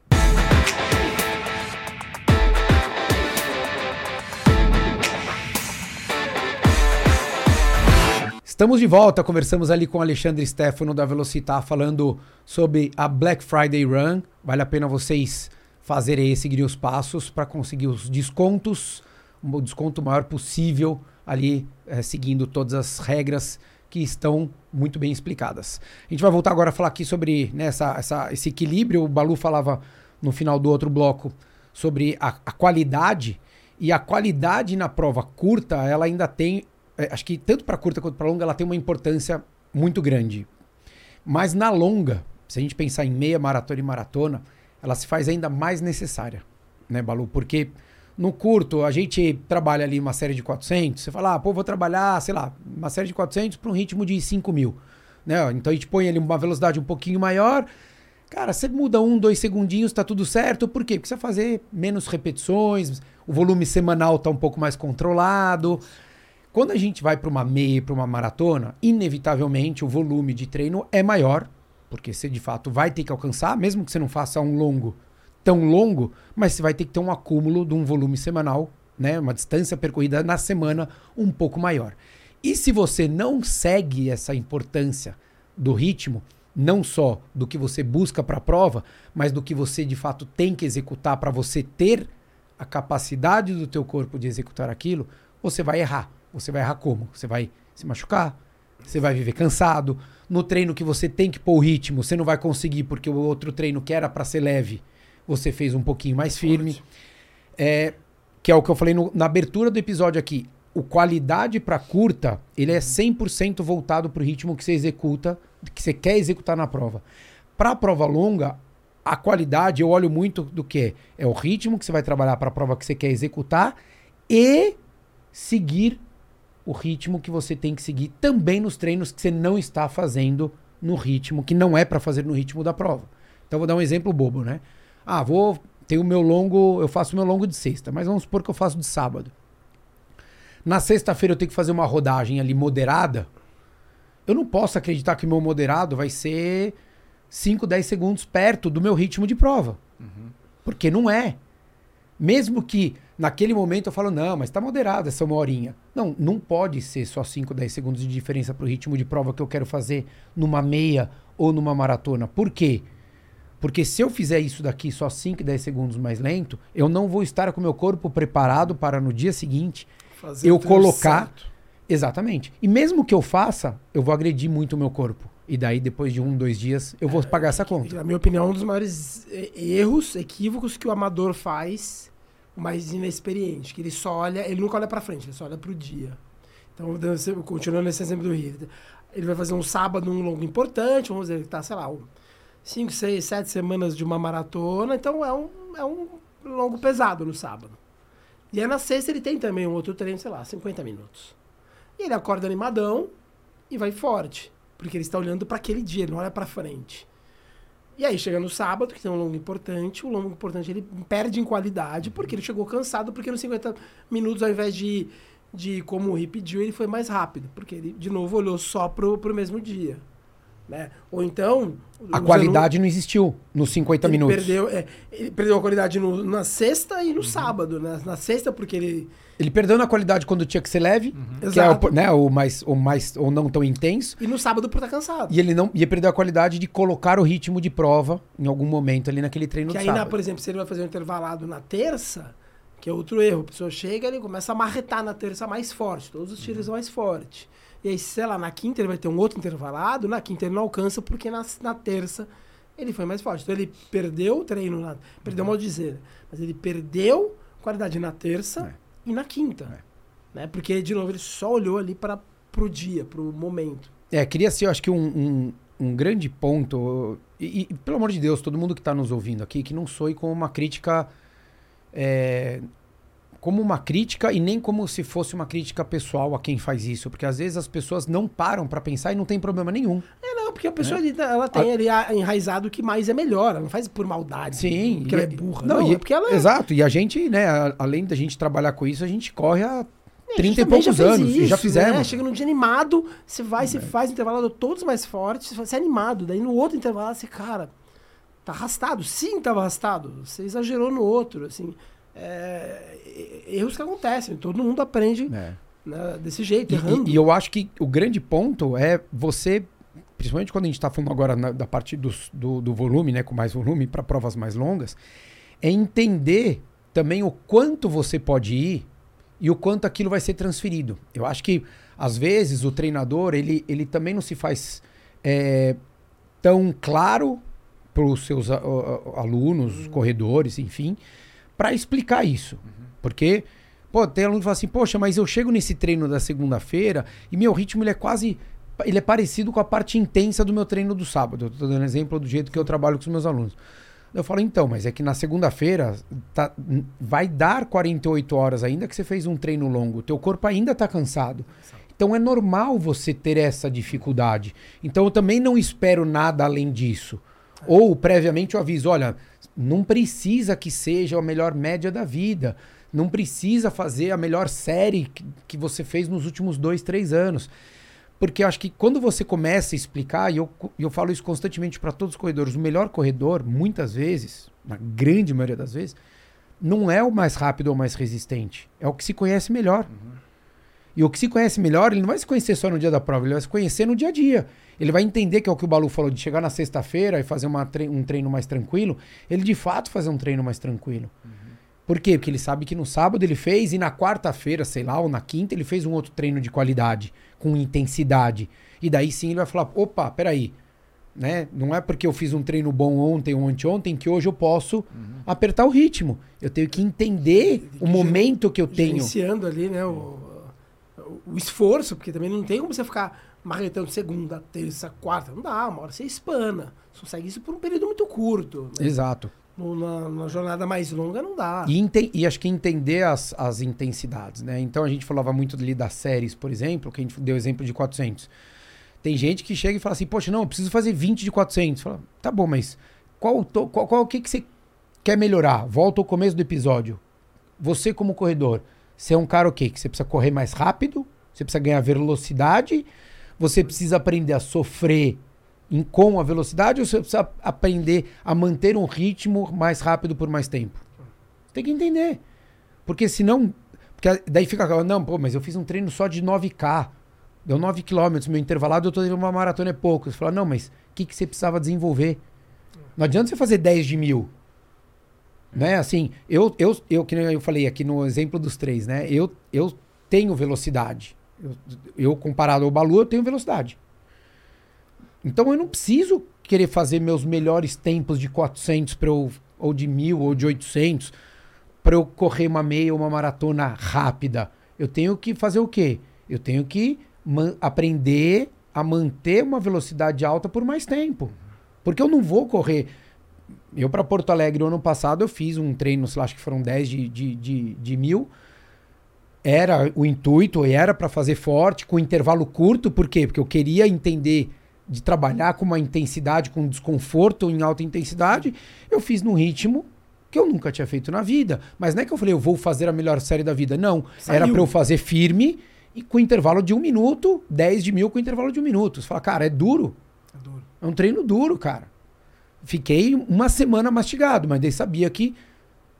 Estamos de volta, conversamos ali com Alexandre Stefano da Velocitar falando sobre a Black Friday Run. Vale a pena vocês fazerem aí, seguirem os passos para conseguir os descontos, o desconto maior possível ali, eh, seguindo todas as regras que estão muito bem explicadas. A gente vai voltar agora a falar aqui sobre né, essa- essa- esse equilíbrio. O Balu falava no final do outro bloco sobre a, a qualidade e a qualidade na prova curta, ela ainda tem, é, acho que tanto para curta quanto para longa, ela tem uma importância muito grande. Mas na longa, se a gente pensar em meia maratona e maratona, ela se faz ainda mais necessária, né, Balu? Porque no curto, a gente trabalha ali uma série de 400, você fala, ah, pô, vou trabalhar, sei lá, uma série de 400 para um ritmo de 5 mil. Né? Então a gente põe ali uma velocidade um pouquinho maior. Cara, você muda um, dois segundinhos, tá tudo certo. Por quê? Porque você vai fazer menos repetições, o volume semanal tá um pouco mais controlado. Quando a gente vai para uma meia, para uma maratona, inevitavelmente o volume de treino é maior, porque você de fato vai ter que alcançar, mesmo que você não faça um longo tão longo, mas você vai ter que ter um acúmulo de um volume semanal, né, uma distância percorrida na semana um pouco maior. E se você não segue essa importância do ritmo, não só do que você busca para a prova, mas do que você de fato tem que executar para você ter a capacidade do teu corpo de executar aquilo, você vai errar. Você vai errar como? Você vai se machucar, você vai viver cansado. No treino que você tem que pôr o ritmo, você não vai conseguir porque o outro treino que era para ser leve, você fez um pouquinho mais firme. É, que é o que eu falei no, na abertura do episódio aqui. O qualidade para curta, ele é 100% voltado para o ritmo que você executa, que você quer executar na prova. Para a prova longa, a qualidade eu olho muito do que é o ritmo que você vai trabalhar para a prova que você quer executar e seguir o ritmo que você tem que seguir também nos treinos que você não está fazendo no ritmo que não é para fazer no ritmo da prova. Então vou dar um exemplo bobo, né? Ah, vou. Tenho o meu longo. Eu faço o meu longo de sexta, mas vamos supor que eu faço de sábado. Na sexta-feira eu tenho que fazer uma rodagem ali moderada. Eu não posso acreditar que o meu moderado vai ser 5, 10 segundos perto do meu ritmo de prova. Uhum. Porque não é. Mesmo que naquele momento eu falo, não, mas tá moderado essa uma horinha. Não, não pode ser só 5, 10 segundos de diferença pro ritmo de prova que eu quero fazer numa meia ou numa maratona. Por quê? Porque se eu fizer isso daqui só 5, 10 segundos mais lento, eu não vou estar com o meu corpo preparado para no dia seguinte Fazer eu colocar. Certo. Exatamente. E mesmo que eu faça, eu vou agredir muito o meu corpo. E daí, depois de um, dois dias, eu vou é, pagar essa conta. Na minha opinião, um dos maiores erros, equívocos que o amador faz, o mais inexperiente, que ele só olha, ele nunca olha para frente, ele só olha para o dia. Então, continuando nesse exemplo do Rio, ele vai fazer um sábado, um longo importante, vamos dizer que tá, sei lá, 5, 6, 7 semanas de uma maratona, então é um, é um longo pesado no sábado. E aí na sexta ele tem também um outro treino, sei lá, 50 minutos. E ele acorda animadão e vai forte, porque ele está olhando para aquele dia, ele não olha para frente. E aí chega no sábado, que tem um longo importante, o longo importante ele perde em qualidade, porque ele chegou cansado, porque nos 50 minutos, ao invés de, de como o Ri pediu, ele foi mais rápido, porque ele, de novo, olhou só pro, pro mesmo dia. Né? Ou então. A qualidade não existiu nos 50 ele minutos. Perdeu, é, ele perdeu a qualidade no, na sexta e no uhum. sábado. Né? Na sexta, porque ele. Ele perdeu na qualidade quando tinha que ser leve, uhum. que Exato. é o, né, o, mais, o mais ou não tão intenso. E no sábado por estar tá cansado. E ele não ia perder a qualidade de colocar o ritmo de prova em algum momento ali naquele treino que aí, na, por exemplo, se ele vai fazer um intervalado na terça, que é outro erro, a pessoa chega e começa a marretar na terça mais forte, todos os tiros uhum. mais forte. E aí, sei lá, na quinta ele vai ter um outro intervalado, na quinta ele não alcança porque na, na terça ele foi mais forte. Então ele perdeu o treino, na, perdeu uhum. mal dizer, mas ele perdeu qualidade na terça é. e na quinta. É. Né? Porque, de novo, ele só olhou ali para o dia, para o momento. É, queria ser, eu acho que um, um, um grande ponto, e, e, pelo amor de Deus, todo mundo que está nos ouvindo aqui, que não soe com uma crítica é, como uma crítica e nem como se fosse uma crítica pessoal a quem faz isso, porque às vezes as pessoas não param para pensar e não tem problema nenhum. É, não, porque a pessoa né? ela tem a... ali enraizado que mais é melhor, ela não faz por maldade. Sim. Porque ela é burra. Não, não e, é porque ela é... Exato, e a gente, né, além da gente trabalhar com isso, a gente corre há 30 e poucos anos, isso, e já fizemos. Né? Chega num dia animado, você vai, é. você faz o intervalo todos mais fortes, você é animado, daí no outro intervalo você, cara, tá arrastado. Sim, tava arrastado, você exagerou no outro, assim é, erros que acontecem. Todo mundo aprende é. né, desse jeito, e, errando. E, e, eu acho que o grande ponto é você, principalmente quando a gente está falando agora na, da parte do, do, do, volume, né, com mais volume para provas mais longas, é entender também o quanto você pode ir e o quanto aquilo vai ser transferido. Eu acho que às vezes o treinador ele, ele também não se faz é, tão claro para os seus a, a, alunos, uhum. corredores, enfim, para explicar isso. Uhum. Porque, pô, tem aluno que fala assim, poxa, mas eu chego nesse treino da segunda-feira e meu ritmo ele é quase ele é parecido com a parte intensa do meu treino do sábado. Eu tô dando exemplo do jeito que eu trabalho com os meus alunos. Eu falo, então, mas é que na segunda-feira tá, vai dar 48 horas ainda que você fez um treino longo. Teu corpo ainda tá cansado. Então é normal você ter essa dificuldade. Então eu também não espero nada além disso. Ou previamente eu aviso, olha, não precisa que seja a melhor média da vida. Não precisa fazer a melhor série que, que você fez nos últimos dois, três anos. Porque acho que quando você começa a explicar, e eu, e eu falo isso constantemente para todos os corredores, o melhor corredor, muitas vezes, na grande maioria das vezes, não é o mais rápido ou mais resistente. É o que se conhece melhor. E o que se conhece melhor, ele não vai se conhecer só no dia da prova, ele vai se conhecer no dia a dia. Ele vai entender que é o que o Balu falou, de chegar na sexta-feira e fazer tre- um treino mais tranquilo, ele de fato fazer um treino mais tranquilo. Por quê? Porque ele sabe que no sábado ele fez e na quarta-feira, sei lá, ou na quinta, ele fez um outro treino de qualidade, com intensidade. E daí sim ele vai falar: opa, peraí. Né? Não é porque eu fiz um treino bom ontem ou anteontem que hoje eu posso apertar o ritmo. Eu tenho que entender o momento que eu tenho. Gerenciando ali, né, o- o esforço, porque também não tem como você ficar marretando segunda, terça, quarta. Não dá, uma hora você espana. Você consegue isso por um período muito curto. né? Exato. No- na, na jornada mais longa não dá. E, enten- e acho que entender as, as intensidades, né? Então a gente falava muito ali das séries, por exemplo, que a gente deu exemplo de 400. Tem gente que chega e fala assim, poxa, não, eu preciso fazer 20 de 400. Fala, tá bom, mas qual, o to- qual, qual o que, que você quer melhorar? Volta ao começo do episódio. Você como corredor, você é um cara o quê? Que você precisa correr mais rápido, você precisa ganhar velocidade, você precisa aprender a sofrer em, com a velocidade ou você precisa aprender a manter um ritmo mais rápido por mais tempo? Tem que entender. Porque senão. Porque daí fica. aquela, Não, pô, mas eu fiz um treino só de 9K. Deu 9 km, meu intervalado, eu tô uma maratona é pouco. Você fala, não, mas o que, que você precisava desenvolver? Não adianta você fazer 10 de mil. Né? Assim, eu, eu, eu, que eu falei aqui no exemplo dos três, né? Eu, eu tenho velocidade. Eu, eu, comparado ao Balu, eu tenho velocidade. Então eu não preciso querer fazer meus melhores tempos de 400 pra eu, ou de 1000 ou de 800 para eu correr uma meia ou uma maratona rápida. Eu tenho que fazer o quê? Eu tenho que aprender a manter uma velocidade alta por mais tempo. Porque eu não vou correr. Eu, para Porto Alegre, no ano passado, eu fiz um treino, sei lá, acho que foram 10 de, de, de, de mil. Era o intuito, e era para fazer forte, com intervalo curto. Por quê? Porque eu queria entender de trabalhar com uma intensidade, com desconforto em alta intensidade. Eu fiz num ritmo que eu nunca tinha feito na vida. Mas não é que eu falei, eu vou fazer a melhor série da vida. Não. Era Saiu. para eu fazer firme e com intervalo de um minuto, 10 de mil com intervalo de um minuto. Você fala, cara, é duro. É duro. É um treino duro, cara. Fiquei uma semana mastigado, mas daí sabia que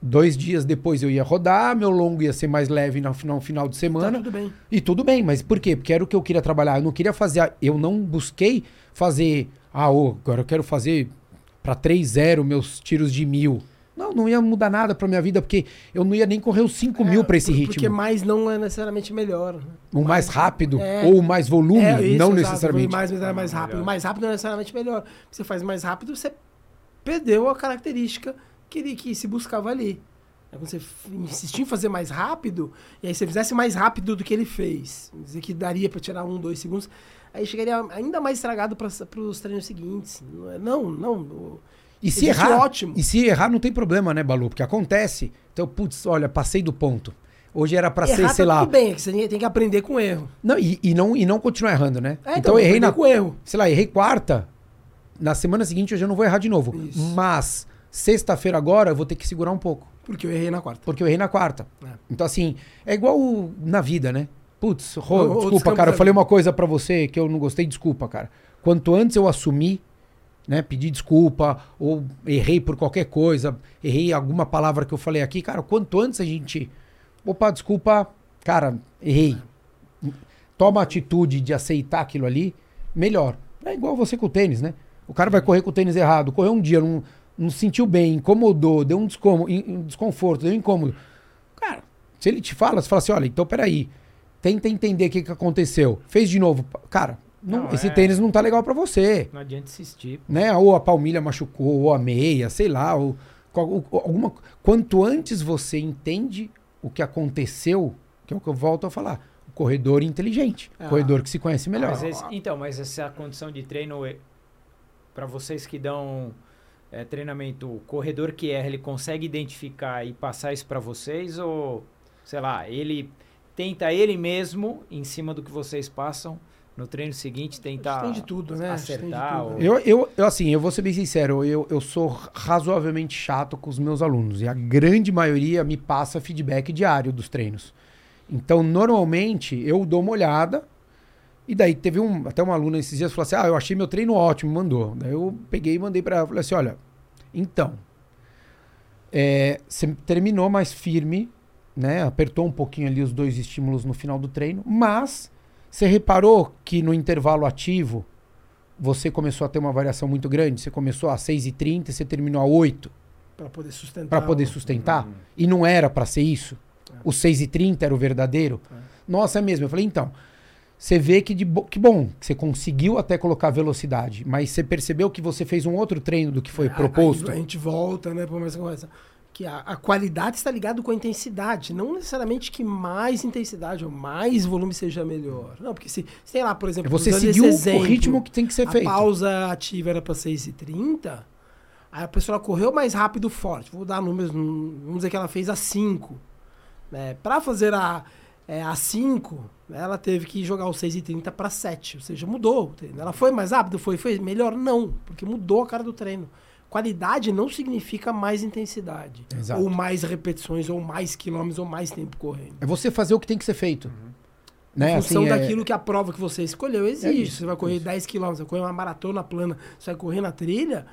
dois dias depois eu ia rodar, meu longo ia ser mais leve no final, final de Tá semana. tudo bem. E tudo bem, mas por quê? Porque era o que eu queria trabalhar. Eu não queria fazer. Eu não busquei fazer. Ah, ô, agora eu quero fazer pra 3-0 meus tiros de mil. Não, não ia mudar nada pra minha vida, porque eu não ia nem correr os 5 mil pra esse É, ritmo. Porque mais não é necessariamente melhor. né? O mais rápido É. ou o mais volume, É, isso, não exato, necessariamente. Mais, mais, mais rápido. Melhor. Mais rápido não é necessariamente melhor. Você faz mais rápido, você perdeu a característica que, ele, que se buscava ali. É quando você insistir em fazer mais rápido, e aí você fizesse mais rápido do que ele fez, dizer que daria para tirar um, dois segundos, aí chegaria ainda mais estragado para os treinos seguintes. Não, não. E se errar, ótimo. e se errar não tem problema, né, Balu? Porque acontece. Então, putz, olha, passei do ponto. Hoje era pra ser, Errar sei tá lá. tudo bem, é que você tem que aprender com erro. Não, e, e não, e não continuar errando, né? É, então, eu errei na. com erro. Sei lá, errei quarta. Na semana seguinte eu já não vou errar de novo. Isso. Mas, sexta-feira agora, eu vou ter que segurar um pouco. Porque eu errei na quarta. Porque eu errei na quarta. É. Então, assim, é igual na vida, né? Putz, Rô, Ou- ou desculpa, cara, eu falei uma coisa pra você que eu não gostei, desculpa, cara. Quanto antes eu assumir, né, pedir desculpa, ou errei por qualquer coisa, errei alguma palavra que eu falei aqui, cara, quanto antes a gente. Opa, desculpa, cara, errei. Toma a atitude de aceitar aquilo ali, melhor. É igual você com o tênis, né? O cara vai correr com o tênis errado, correu um dia, não, não se sentiu bem, incomodou, deu um, descomo, um desconforto, deu um incômodo. Cara, se ele te fala, você fala assim: olha, então peraí, tenta entender o que, que aconteceu. Fez de novo. Cara, não- Não, esse é- tênis não tá legal pra você. Não adianta insistir. Né? Ou a palmilha machucou, ou a meia, sei lá. Ou, ou- alguma, quanto antes você entende o que aconteceu, que é o que eu volto a falar. corredor inteligente, Ah. corredor que se conhece melhor. Mas esse- então, mas essa condição de treino, para vocês que dão é, treinamento, o corredor que erra, ele consegue identificar e passar isso para vocês? Ou, sei lá, ele tenta ele mesmo, em cima do que vocês passam, no treino seguinte, tentar Tem de tudo, né? Tem de acertar? tudo, ou-? Eu, eu, eu, assim, eu vou ser bem sincero, eu, eu sou razoavelmente chato com os meus alunos e a grande maioria me passa feedback diário dos treinos. Então, normalmente, eu dou uma olhada e daí teve um, até uma aluna esses dias falou assim: Ah, eu achei meu treino ótimo, mandou. Daí eu peguei e mandei pra ela, falei assim: Olha, então, é, você terminou mais firme, né? Apertou um pouquinho ali os dois estímulos no final do treino, mas você reparou que no intervalo ativo você começou a ter uma variação muito grande? Você começou a 6,30 e você terminou a 8 Pra poder sustentar. para poder sustentar? E não era para ser isso? O 6,30 era o verdadeiro? Nossa, é mesmo. Eu falei, então, você vê que, de bo- que bom, que você conseguiu até colocar velocidade, mas você percebeu que você fez um outro treino do que foi Ah, proposto? A gente volta, né, para essa conversa. Que a, a qualidade está ligada com a intensidade. Não necessariamente que mais intensidade ou mais volume seja melhor. Não, porque se, sei lá, por exemplo, É você seguiu esse o exemplo, ritmo que tem que ser a feito. pausa ativa era para 6,30, aí a pessoa correu mais rápido forte. Vou dar números, vamos dizer que ela fez a 5. Né? Para fazer a, é, a 5, né, ela teve que jogar o 6,30 para 7. Ou seja, mudou o treino. Ela foi mais rápido? Foi, foi melhor? Não, porque mudou a cara do treino. Qualidade não significa mais intensidade. Exato. Ou mais repetições, ou mais quilômetros, ou mais tempo correndo. É você fazer o que tem que ser feito. Né? Em função Assim, é- daquilo que a prova que você escolheu exige. isso, você vai correr isso. 10 km, você vai correr uma maratona plana, você vai correr na trilha,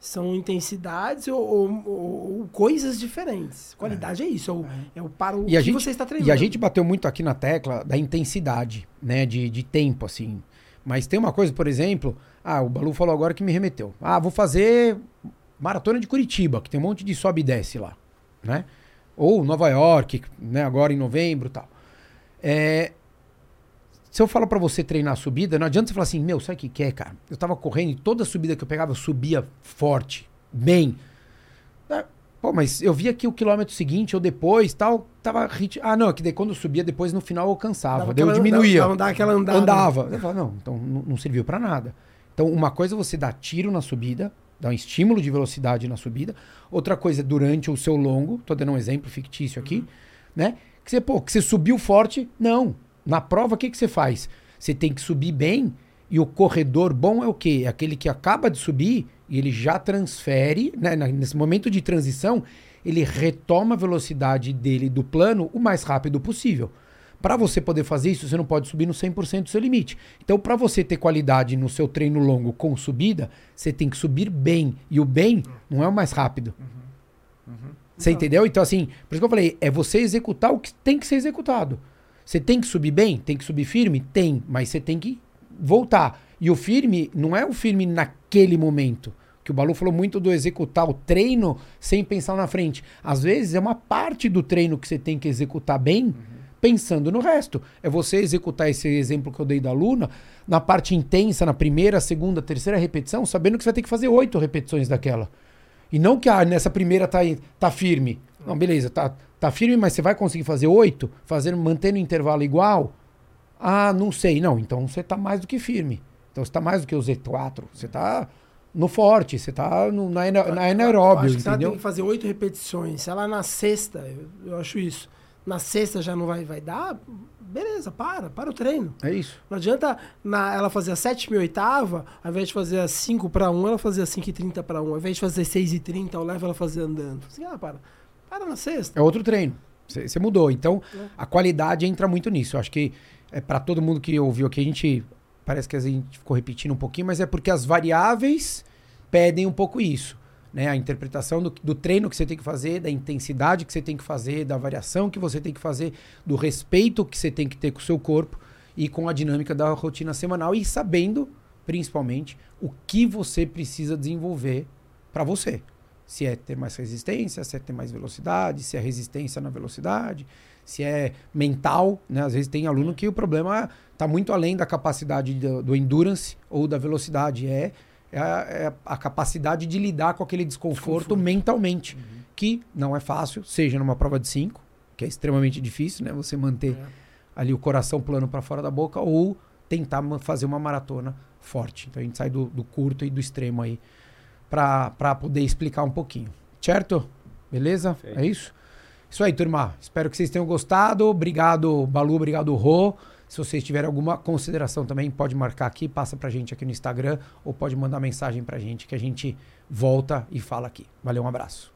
são intensidades ou, ou- ou- coisas diferentes. Qualidade é, isso, é o, é o para o E a que gente- você está treinando. E a gente bateu muito aqui na tecla da intensidade, né? De, de tempo, assim. Mas tem uma coisa, por exemplo, ah, o Balu falou agora que me remeteu. Ah, vou fazer maratona de Curitiba, que tem um monte de sobe e desce lá, né? Ou Nova York, né? Agora em novembro e tal. É, se eu falo pra você treinar a subida, não adianta você falar assim, meu, sabe o que que é, cara? Eu tava correndo e toda subida que eu pegava, eu subia forte, bem. Ah, Pô, mas eu vi aqui o quilômetro seguinte ou depois, tal, tava rit... Ah, não, é que daí quando eu subia depois no final eu Dava daí eu diminuía. dava- dava aquela andada. Andava. Eu falava, não, então não, não serviu pra nada. Então, uma coisa é você dar tiro na subida, dar um estímulo de velocidade na subida. Outra coisa é durante o seu longo, tô dando um exemplo fictício aqui, né? Que você, pô, que você subiu forte. Não. Na prova, o que, que você faz? Você tem que subir bem e o corredor bom é o quê? É aquele que acaba de subir e ele já transfere, né? Nesse momento de transição, ele retoma a velocidade dele do plano o mais rápido possível. Para você poder fazer isso, você não pode subir no 100% do seu limite. Então, para você ter qualidade no seu treino longo com subida, você tem que subir bem. E o bem não é o mais rápido. Você entendeu? Então, assim, por isso que eu falei, é você executar o que tem que ser executado. Você tem que subir bem? Tem que subir firme? Tem, mas você tem que voltar. E o firme não é o firme naquele momento. Que o Balu falou muito do executar o treino sem pensar na frente. Às vezes é uma parte do treino que você tem que executar bem, pensando no resto. É você executar esse exemplo que eu dei da aluna na parte intensa, na primeira, segunda, terceira repetição, sabendo que você vai ter que fazer oito repetições daquela. E não que ah, nessa primeira tá, tá firme. Não, beleza, tá, tá firme, mas você vai conseguir fazer oito, fazendo, mantendo o intervalo igual? Ah, não sei. Não, então você tá mais do que firme. Então você tá mais do que o Z4. Você tá no forte, você tá no, na, na anaeróbio, acho que se ela tem entendeu? que fazer oito repetições, se ela na sexta, eu, eu acho isso, na sexta já não vai, vai dar, beleza, para, para o treino. É isso. Não adianta na, ela fazer a sétima e oitava, ao invés de fazer a 5 para 1, ela fazer a 5 e 30 para 1. Ao invés de fazer 6 e 30, eu levo ela fazer andando. Assim, ah, para. Para na sexta. É outro treino. Você mudou. Então, a qualidade entra muito nisso. Eu acho que é para todo mundo que ouviu aqui, a gente. Parece que a gente ficou repetindo um pouquinho, mas é porque as variáveis pedem um pouco isso. Né? A interpretação do, do treino que você tem que fazer, da intensidade que você tem que fazer, da variação que você tem que fazer, do respeito que você tem que ter com o seu corpo e com a dinâmica da rotina semanal e sabendo, principalmente, o que você precisa desenvolver para você. Se é ter mais resistência, se é ter mais velocidade, se é resistência na velocidade, se é mental, né? Às vezes tem aluno que o problema está muito além da capacidade do, do endurance ou da velocidade, é, é, a, é a capacidade de lidar com aquele desconforto, Desconforto. mentalmente, que não é fácil, seja numa prova de 5, que é extremamente difícil, né? Você manter É. ali o coração plano para fora da boca ou tentar fazer uma maratona forte. Então a gente sai do, do curto e do extremo aí para poder explicar um pouquinho. Certo? Beleza? Perfeito. É isso? Isso aí, turma. Espero que vocês tenham gostado. Obrigado, Balu. Obrigado, Rô. Se vocês tiverem alguma consideração também, pode marcar aqui, passa pra gente aqui no Instagram ou pode mandar mensagem pra gente que a gente volta e fala aqui. Valeu, um abraço.